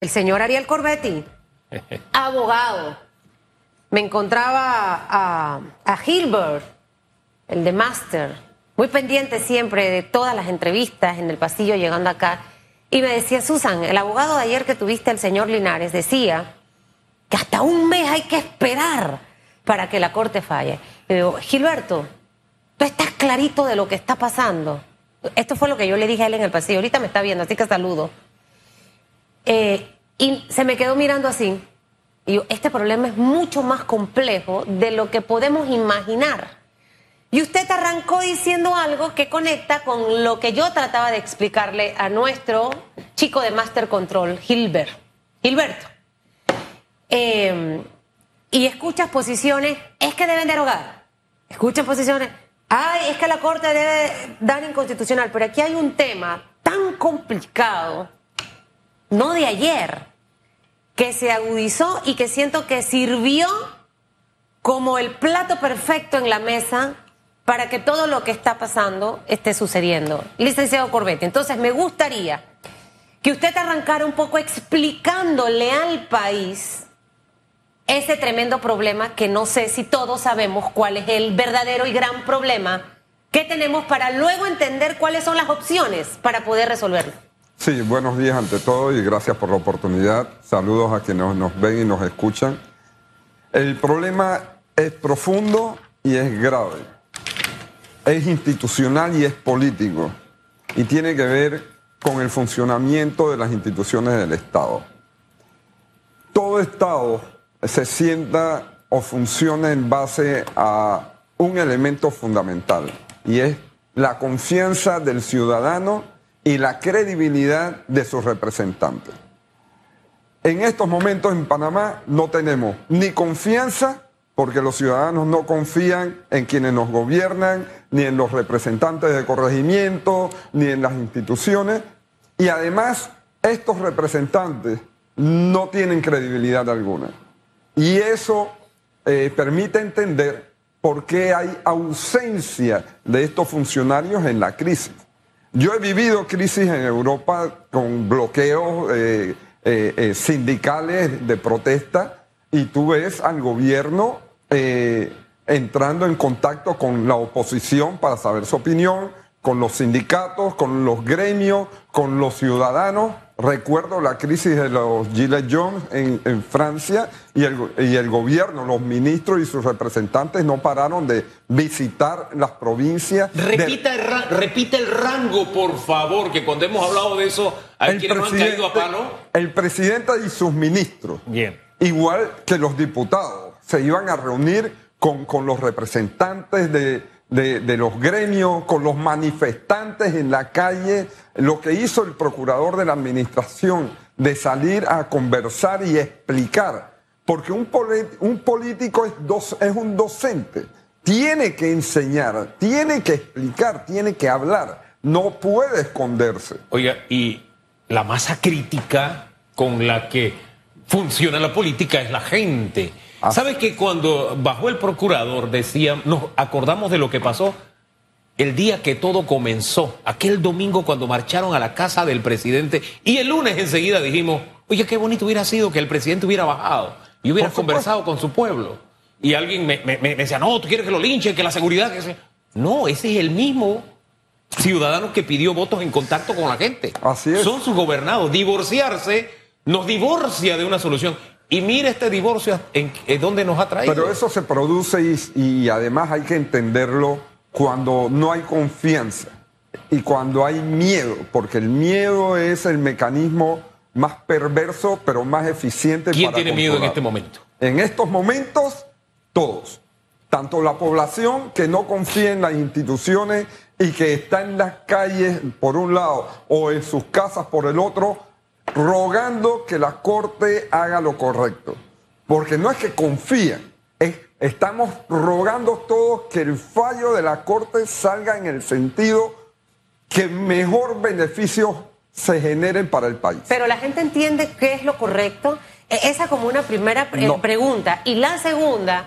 el señor Ariel Corbetti, abogado. Me encontraba a, a Gilbert, el de Master, muy pendiente siempre de todas las entrevistas en el pasillo llegando acá. Y me decía, Susan, el abogado de ayer que tuviste, el señor Linares, decía que hasta un mes hay que esperar para que la corte falle. Y digo, Gilberto, tú estás clarito de lo que está pasando. Esto fue lo que yo le dije a él en el pasillo. Ahorita me está viendo, así que saludo. Eh, y se me quedó mirando así. Y yo, este problema es mucho más complejo de lo que podemos imaginar. Y usted arrancó diciendo algo que conecta con lo que yo trataba de explicarle a nuestro chico de Master Control, Gilbert. Gilberto. Eh, y escuchas posiciones, es que deben derogar. Escuchas posiciones, ay, es que la Corte debe dar inconstitucional. Pero aquí hay un tema tan complicado, no de ayer, que se agudizó y que siento que sirvió como el plato perfecto en la mesa para que todo lo que está pasando esté sucediendo. Licenciado Corbetti, entonces me gustaría que usted arrancara un poco explicándole al país ese tremendo problema que no sé si todos sabemos cuál es el verdadero y gran problema que tenemos para luego entender cuáles son las opciones para poder resolverlo. Sí, buenos días ante todo y gracias por la oportunidad. Saludos a quienes nos ven y nos escuchan. El problema es profundo y es grave. Es institucional y es político. Y tiene que ver con el funcionamiento de las instituciones del Estado. Todo Estado se sienta o funciona en base a un elemento fundamental y es la confianza del ciudadano y la credibilidad de sus representantes. En estos momentos en Panamá no tenemos ni confianza porque los ciudadanos no confían en quienes nos gobiernan, ni en los representantes de corregimiento, ni en las instituciones. Y además, estos representantes no tienen credibilidad alguna. Y eso eh, permite entender por qué hay ausencia de estos funcionarios en la crisis. Yo he vivido crisis en Europa con bloqueos eh, eh, sindicales de protesta y tú ves al gobierno entrando en contacto con la oposición para saber su opinión, con los sindicatos, con los gremios, con los ciudadanos Recuerdo la crisis de los Gilets Jaunes en, Francia y el, y el, gobierno, los ministros y sus representantes no pararon de visitar las provincias. Repita, el, repita el rango, por favor, que cuando hemos hablado de eso, hay quienes no han caído a palo. El presidente y sus ministros, Bien. igual que los diputados, se iban a reunir con, con los representantes de de, los gremios, con los manifestantes en la calle, lo que hizo el procurador de la administración de salir a conversar y explicar, porque un, un político es, es un docente, tiene que enseñar, tiene que explicar, tiene que hablar, no puede esconderse. Oiga, y la masa crítica con la que funciona la política es la gente. Ah. ¿Sabes que cuando bajó el procurador decía, nos acordamos de lo que pasó el día que todo comenzó, aquel domingo cuando marcharon a la casa del presidente y el lunes enseguida dijimos, oye, qué bonito hubiera sido que el presidente hubiera bajado y hubiera conversado con su pueblo. Y alguien me, decía, no, tú quieres que lo linchen, que la seguridad... Que No, ese es el mismo ciudadano que pidió votos en contacto con la gente. Así es. Son sus gobernados. Divorciarse nos divorcia de una solución. Y mire este divorcio en, dónde nos ha traído. Pero eso se produce y, además hay que entenderlo cuando no hay confianza y cuando hay miedo, porque el miedo es el mecanismo más perverso pero más eficiente. ¿Quién tiene miedo en este momento? En estos momentos, todos. Tanto la población que no confía en las instituciones y que está en las calles por un lado o en sus casas por el otro, rogando que la Corte haga lo correcto. Porque no es que confían, estamos rogando todos que el fallo de la Corte salga en el sentido que mejor beneficios se generen para el país. Pero la gente entiende qué es lo correcto. E, esa como una primera pregunta. Y la segunda,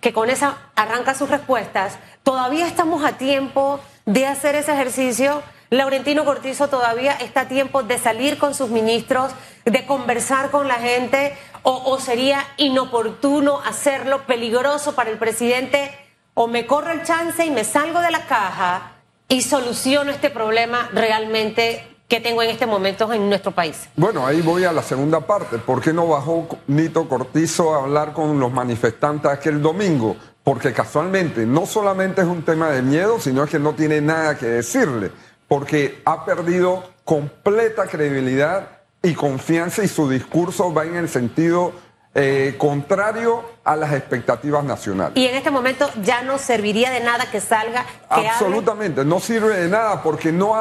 que con esa arranca sus respuestas, todavía estamos a tiempo de hacer ese ejercicio Laurentino Cortizo todavía está a tiempo de salir con sus ministros, de conversar con la gente, o, sería inoportuno hacerlo, peligroso para el presidente, o me corro el chance y me salgo de la caja y soluciono este problema realmente que tengo en este momento en nuestro país. Bueno, ahí voy a la segunda parte. ¿Por qué no bajó Nito Cortizo a hablar con los manifestantes aquel domingo? Porque casualmente no solamente es un tema de miedo, sino es que no tiene nada que decirle, porque ha perdido completa credibilidad y confianza y su discurso va en el sentido eh, contrario a las expectativas nacionales. Y en este momento ya no serviría de nada que salga. Que Absolutamente, no sirve de nada porque no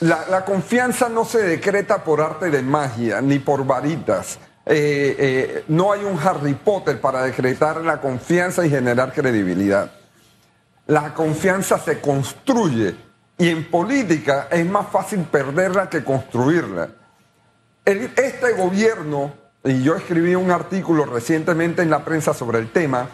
la, la, confianza no se decreta por arte de magia ni por varitas. Eh, eh, no hay un Harry Potter para decretar la confianza y generar credibilidad. La confianza se construye y en política es más fácil perderla que construirla. este gobierno y yo escribí un artículo recientemente en la prensa sobre el tema,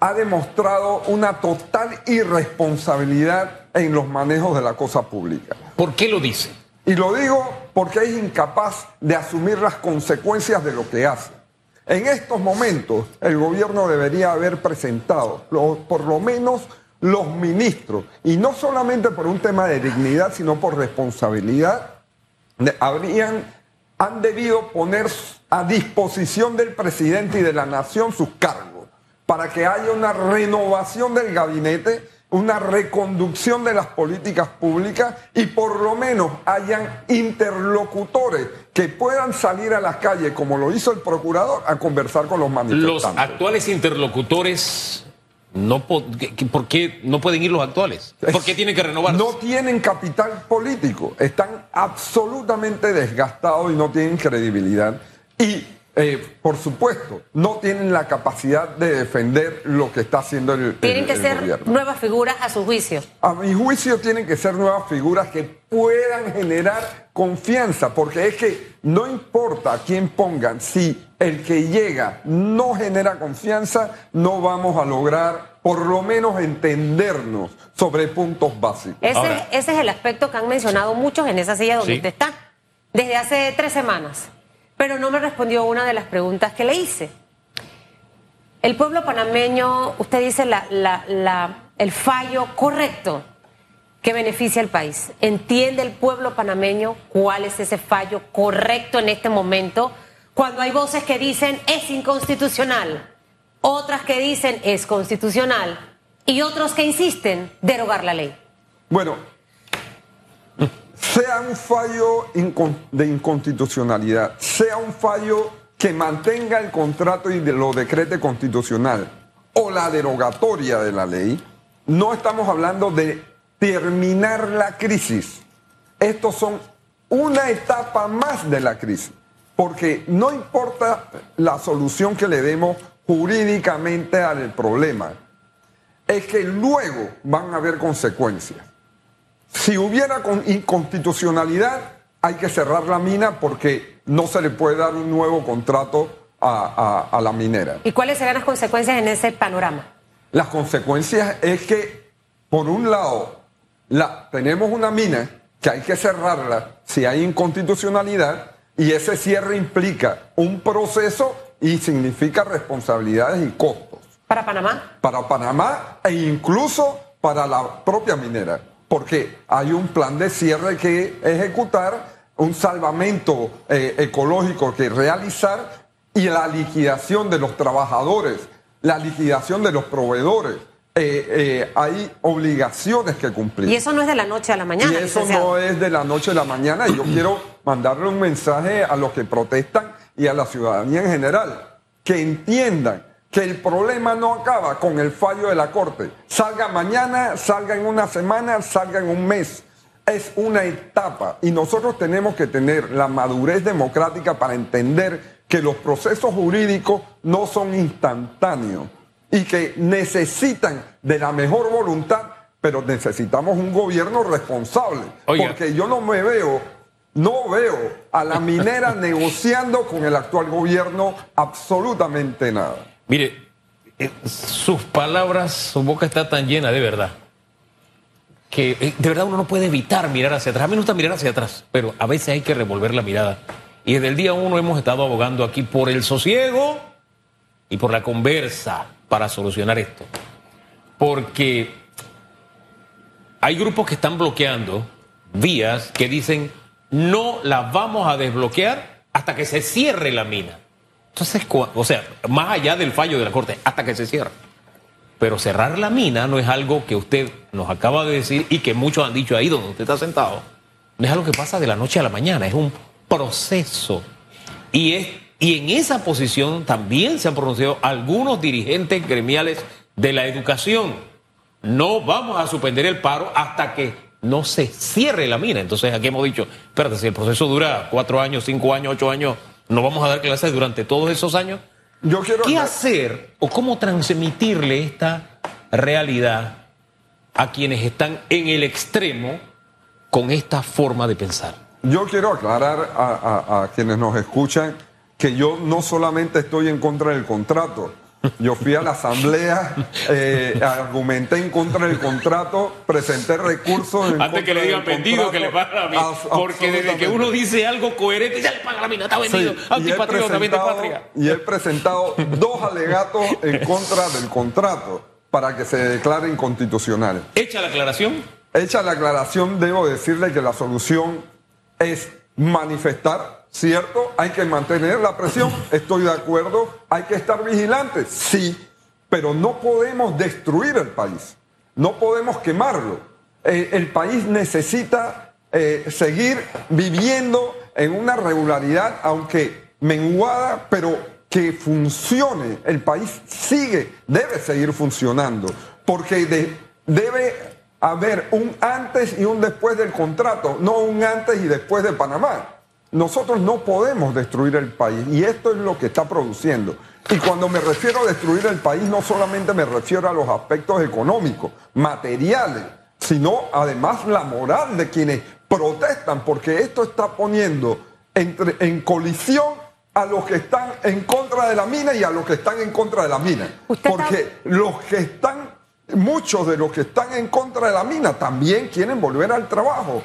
ha demostrado una total irresponsabilidad en los manejos de la cosa pública. ¿Por qué lo dice? Y lo digo porque es incapaz de asumir las consecuencias de lo que hace. En estos momentos, el gobierno debería haber presentado, por lo menos los ministros, y no solamente por un tema de dignidad, sino por responsabilidad, habrían han debido poner a disposición del presidente y de la nación sus cargos para que haya una renovación del gabinete, una reconducción de las políticas públicas y por lo menos hayan interlocutores que puedan salir a las calles, como lo hizo el procurador, a conversar con los manifestantes. Los actuales interlocutores no, ¿Por qué no pueden ir los actuales? ¿Por qué tienen que renovar? No tienen capital político, están absolutamente desgastados y no tienen credibilidad. Y, eh, por supuesto, no tienen la capacidad de defender lo que está haciendo el Tienen que ser nuevas figuras a su juicio. A mi juicio tienen que ser nuevas figuras que puedan generar confianza, porque es que no importa a quién pongan, si el que llega no genera confianza, no vamos a lograr por lo menos entendernos sobre puntos básicos. Ese, ese es el aspecto que han mencionado muchos en esa silla donde usted está, desde hace tres semanas, pero no me respondió una de las preguntas que le hice. El pueblo panameño, usted dice la, la, el fallo correcto que beneficia al país. ¿Entiende el pueblo panameño cuál es ese fallo correcto en este momento? Cuando hay voces que dicen es inconstitucional, otras que dicen es constitucional y otros que insisten derogar la ley. Bueno, sea un fallo de inconstitucionalidad, sea un fallo que mantenga el contrato y lo decrete constitucional o la derogatoria de la ley, no estamos hablando de terminar la crisis. Estos son una etapa más de la crisis, porque no importa la solución que le demos jurídicamente al problema, es que luego van a haber consecuencias. Si hubiera inconstitucionalidad, hay que cerrar la mina porque no se le puede dar un nuevo contrato a, a la minera. ¿Y cuáles serán las consecuencias en ese panorama? Las consecuencias es que, por un lado, la, tenemos una mina que hay que cerrarla si hay inconstitucionalidad y ese cierre implica un proceso y significa responsabilidades y costos. ¿Para Panamá? Para Panamá e incluso para la propia minera, porque hay un plan de cierre que ejecutar, un salvamento eh, ecológico que realizar y la liquidación de los trabajadores, la liquidación de los proveedores. Eh, eh, hay obligaciones que cumplir. Y eso no es de la noche a la mañana. Y eso no es de la noche a la mañana. Y yo quiero mandarle un mensaje a los que protestan y a la ciudadanía en general, que entiendan que el problema no acaba con el fallo de la Corte. Salga mañana, salga en una semana, salga en un mes. Es una etapa y nosotros tenemos que tener la madurez democrática para entender que los procesos jurídicos no son instantáneos y que necesitan de la mejor voluntad, pero necesitamos un gobierno responsable. Porque yo no me veo, no veo a la minera negociando con el actual gobierno absolutamente nada. Mire, eh, sus palabras, su boca está tan llena de verdad. que eh, de verdad uno no puede evitar mirar hacia atrás. A mí me gusta mirar hacia atrás, pero a veces hay que revolver la mirada. Y desde el día uno hemos estado abogando aquí por el sosiego y por la conversa para solucionar esto. Porque hay grupos que están bloqueando vías que dicen no las vamos a desbloquear hasta que se cierre la mina. Entonces, o sea, más allá del fallo de la Corte, hasta que se cierre. Pero cerrar la mina no es algo que usted nos acaba de decir y que muchos han dicho ahí donde usted está sentado. No es algo que pasa de la noche a la mañana, es un proceso. Y, es, y en esa posición también se han pronunciado algunos dirigentes gremiales de la educación. No vamos a suspender el paro hasta que no se cierre la mina. Entonces aquí hemos dicho, espérate, si el proceso dura cuatro años, cinco años, ocho años, no vamos a dar clases durante todos esos años. Yo quiero ¿Qué hacer o cómo transmitirle esta realidad a quienes están en el extremo con esta forma de pensar? Yo quiero aclarar a quienes nos escuchan que yo no solamente estoy en contra del contrato, yo fui a la asamblea, eh, argumenté en contra del contrato, presenté recursos. En Antes que le digan vendido, que le pagan a mí. porque desde que uno dice algo coherente, ya le paga a mí, no está vendido. Antipatriota, vende patria. Y he presentado dos alegatos en contra del contrato para que se declare inconstitucional. ¿Hecha la aclaración? Hecha la aclaración, debo decirle que la solución es manifestar ¿cierto? Hay que mantener la presión, estoy de acuerdo, hay que estar vigilantes, sí, pero no podemos destruir el país, no podemos quemarlo. Eh, el país necesita eh, seguir viviendo en una regularidad, aunque menguada, pero que funcione. El país sigue, debe seguir funcionando, porque debe haber un antes y un después del contrato, no un antes y después de Panamá. Nosotros no podemos destruir el país y esto es lo que está produciendo. Y cuando me refiero a destruir el país, no solamente me refiero a los aspectos económicos, materiales, sino además la moral de quienes protestan, porque esto está poniendo entre, en colisión a los que están en contra de la mina y a los que están en contra de la mina. Porque los que están, muchos de los que están en contra de la mina también quieren volver al trabajo.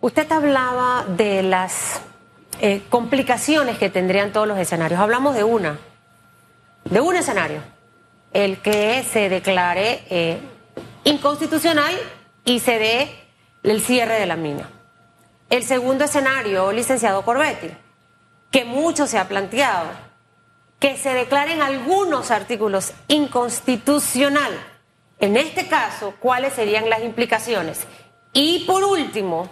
Usted hablaba de las eh, complicaciones que tendrían todos los escenarios. Hablamos de una, de un escenario, el que se declare eh, inconstitucional y se dé el cierre de la mina. El segundo escenario, licenciado Corbetti, que mucho se ha planteado, que se declaren algunos artículos inconstitucional. En este caso, ¿cuáles serían las implicaciones? Y por último,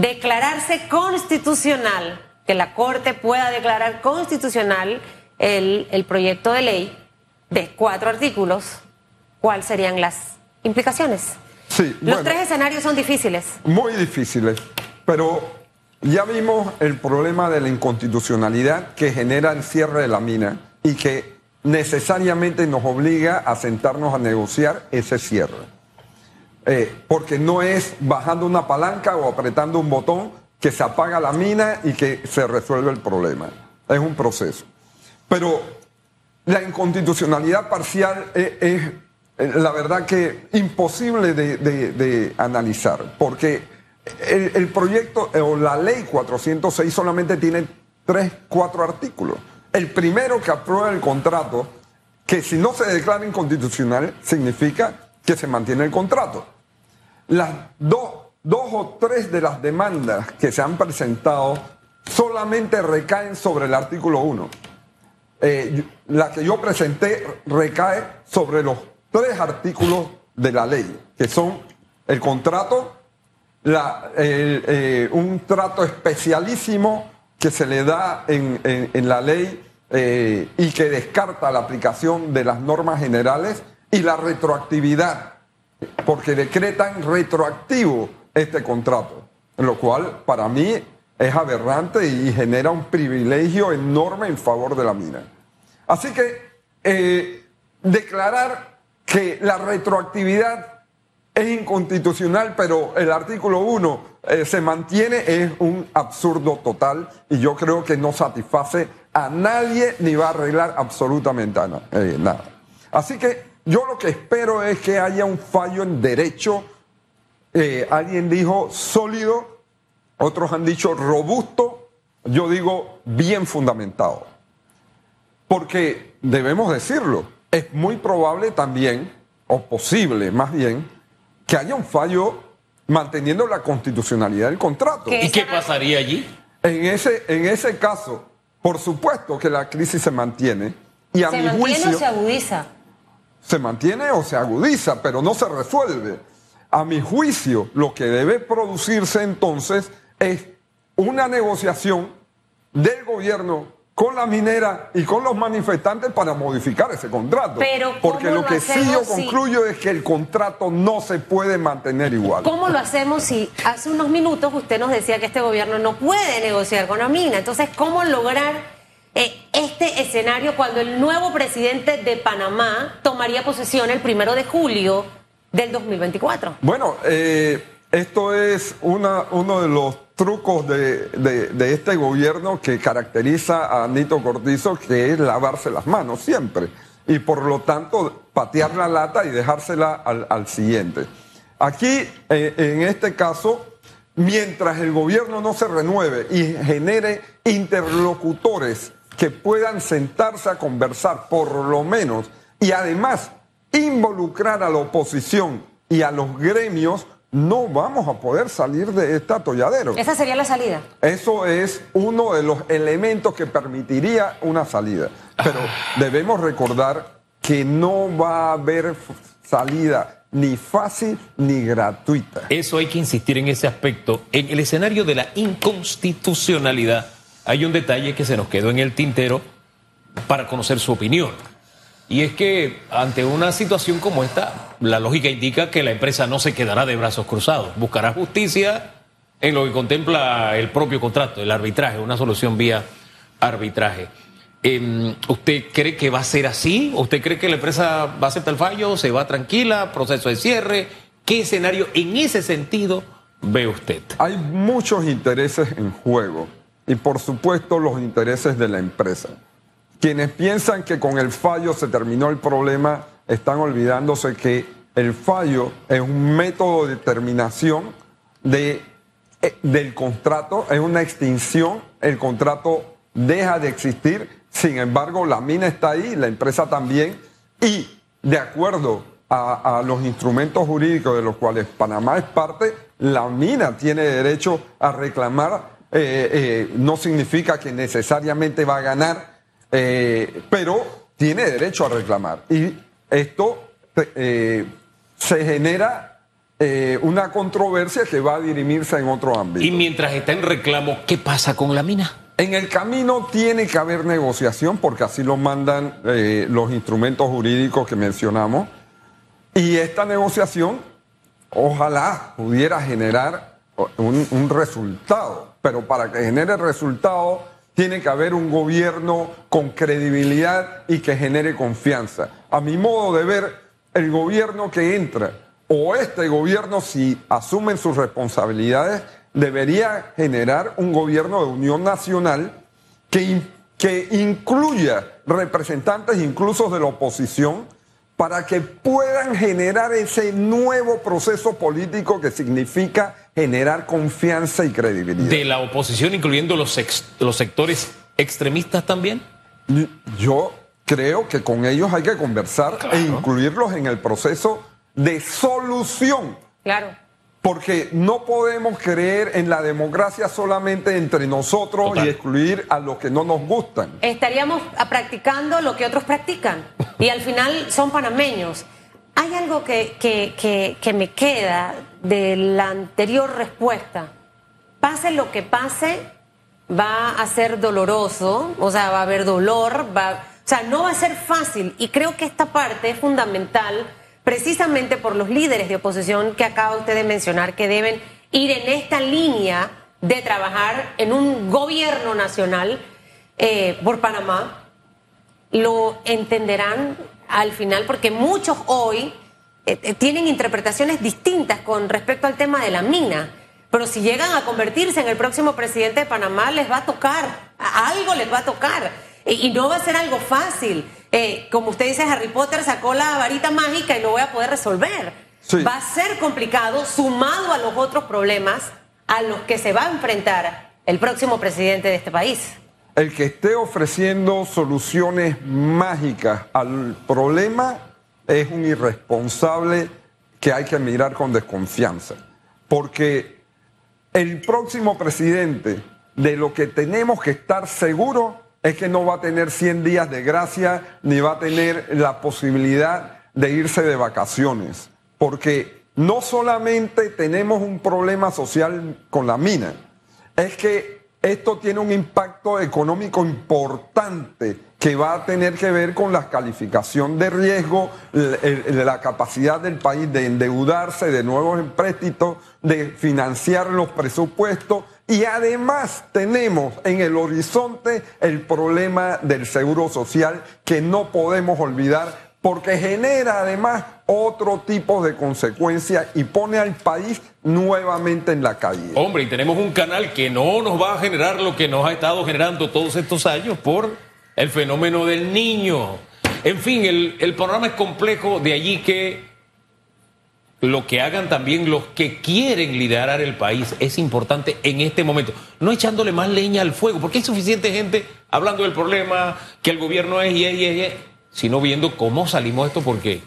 declararse constitucional, que la Corte pueda declarar constitucional el, proyecto de ley de cuatro artículos, ¿cuáles serían las implicaciones? Sí, Los tres escenarios son difíciles. Muy difíciles, pero ya vimos el problema de la inconstitucionalidad que genera el cierre de la mina y que necesariamente nos obliga a sentarnos a negociar ese cierre. Eh, porque no es bajando una palanca o apretando un botón que se apaga la mina y que se resuelve el problema. Es un proceso. Pero la inconstitucionalidad parcial es, la verdad que imposible de, analizar, porque el, el, proyecto o la ley 406 solamente tiene tres, cuatro artículos. El primero que aprueba el contrato, que si no se declara inconstitucional, significa que se mantiene el contrato. Las dos, o tres de las demandas que se han presentado solamente recaen sobre el artículo 1. Eh, la que yo presenté recae sobre los tres artículos de la ley, que son el contrato, eh, un trato especialísimo que se le da en, la ley eh, y que descarta la aplicación de las normas generales y la retroactividad porque decretan retroactivo este contrato, lo cual para mí es aberrante y genera un privilegio enorme en favor de la mina. Así que eh, declarar que la retroactividad es inconstitucional, pero el artículo 1 eh, se mantiene es un absurdo total y yo creo que no satisface a nadie ni va a arreglar absolutamente eh, nada. Así que yo lo que espero es que haya un fallo en derecho eh, alguien dijo sólido, otros han dicho robusto, yo digo bien fundamentado. Porque debemos decirlo, es muy probable también, o posible más bien, que haya un fallo manteniendo la constitucionalidad del contrato. ¿Y qué pasaría allí? En ese, en ese caso, por supuesto que la crisis se mantiene y a ¿Se mi mantiene juicio o se agudiza? Se mantiene o se agudiza, pero no se resuelve. A mi juicio, lo que debe producirse entonces es una negociación del gobierno con la minera y con los manifestantes para modificar ese contrato. Pero, Porque ¿cómo lo lo que sí yo si- concluyo es que el contrato no se puede mantener igual. ¿Cómo lo hacemos si hace unos minutos usted nos decía que este gobierno no puede negociar con la mina? Entonces, ¿cómo lograr este escenario cuando el nuevo presidente de Panamá tomaría posesión el primero de julio del 2024? Bueno, eh, esto es una, uno de los trucos de, de- este gobierno que caracteriza a Nito Cortizo, que es lavarse las manos siempre. Y por lo tanto, patear la lata y dejársela al, al siguiente. Aquí, eh, en este caso, mientras el gobierno no se renueve y genere interlocutores que puedan sentarse a conversar por lo menos y además involucrar a la oposición y a los gremios, no vamos a poder salir de este atolladero. Esa sería la salida. Eso es uno de los elementos que permitiría una salida. Pero debemos recordar que no va a haber salida ni fácil ni gratuita. Eso hay que insistir en ese aspecto. En el escenario de la inconstitucionalidad hay un detalle que se nos quedó en el tintero para conocer su opinión. Y es que ante una situación como esta, la lógica indica que la empresa no se quedará de brazos cruzados, buscará justicia en lo que contempla el propio contrato, el arbitraje, una solución vía arbitraje. Em, ¿Usted cree que va a ser así? ¿Usted cree que la empresa va a aceptar el fallo? ¿Se va tranquila? ¿Proceso de cierre? ¿Qué escenario en ese sentido ve usted? Hay muchos intereses en juego y por supuesto los intereses de la empresa. Quienes piensan que con el fallo se terminó el problema están olvidándose que el fallo es un método de terminación de, eh, del contrato, es una extinción, el contrato deja de existir, sin embargo la mina está ahí, la empresa también, y de acuerdo a, a los instrumentos jurídicos de los cuales Panamá es parte, la mina tiene derecho a reclamar, eh, eh, no significa que necesariamente va a ganar, eh, pero tiene derecho a reclamar. Y esto se genera una controversia que va a dirimirse en otro ámbito. Y mientras está en reclamo, ¿qué pasa con la mina? En el camino tiene que haber negociación porque así lo mandan los instrumentos jurídicos que mencionamos. Y esta negociación ojalá pudiera generar un, un resultado, pero para que genere resultado tiene que haber un gobierno con credibilidad y que genere confianza. A mi modo de ver, el gobierno que entra o este gobierno, si asumen sus responsabilidades, debería generar un gobierno de unión nacional que, que incluya representantes incluso de la oposición para que puedan generar ese nuevo proceso político que significa generar confianza y credibilidad. ¿De la oposición, incluyendo los, ex- los sectores extremistas también? Yo creo que con ellos hay que conversar Claro. e incluirlos en el proceso de solución. Claro. Porque no podemos creer en la democracia solamente entre nosotros Total. y excluir a los que no nos gustan. Estaríamos practicando lo que otros practican. Y al final son panameños. Hay algo que, que, que, me queda de la anterior respuesta. Pase lo que pase, va a ser doloroso, o sea, va a haber dolor, va, o sea, no va a ser fácil. Y creo que esta parte es fundamental precisamente por los líderes de oposición que acaba usted de mencionar, que deben ir en esta línea de trabajar en un gobierno nacional eh, por Panamá, lo entenderán al final, porque muchos hoy eh, eh, tienen interpretaciones distintas con respecto al tema de la mina. Pero si llegan a convertirse en el próximo presidente de Panamá, les va a tocar, algo les va a tocar. Y, y no va a ser algo fácil. Eh, como usted dice, Harry Potter sacó la varita mágica y lo voy a poder resolver. Sí. va a ser complicado sumado a los otros problemas a los que se va a enfrentar el próximo presidente de este país. El que esté ofreciendo soluciones mágicas al problema es un irresponsable que hay que mirar con desconfianza. Porque el próximo presidente de lo que tenemos que estar seguros es que no va a tener 100 días de gracia ni va a tener la posibilidad de irse de vacaciones. Porque no solamente tenemos un problema social con la mina, es que esto tiene un impacto económico importante que va a tener que ver con la calificación de riesgo, la capacidad del país de endeudarse de nuevos empréstitos, de financiar los presupuestos. Y además tenemos en el horizonte el problema del seguro social que no podemos olvidar porque genera además otro tipo de consecuencias y pone al país nuevamente en la calle. Hombre, y tenemos un canal que no nos va a generar lo que nos ha estado generando todos estos años por el fenómeno del niño. En fin, el, el panorama es complejo, de allí que lo que hagan también los que quieren liderar el país es importante en este momento. No echándole más leña al fuego, porque hay suficiente gente hablando del problema, que el gobierno es y es, y es, sino viendo cómo salimos de esto, porque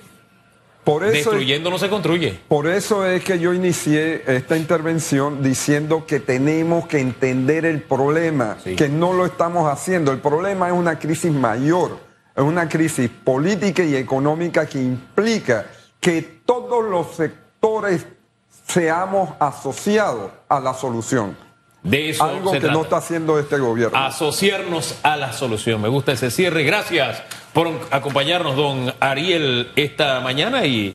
Por eso, destruyendo no se construye. por eso es que yo inicié esta intervención diciendo que tenemos que entender el problema, Sí. que no lo estamos haciendo. El problema es una crisis mayor, es una crisis política y económica que implica que todos los sectores seamos asociados a la solución. De eso Algo se que no trata. está haciendo este gobierno. asociarnos a la solución. Me gusta ese cierre. Gracias por acompañarnos, don Ariel, esta mañana y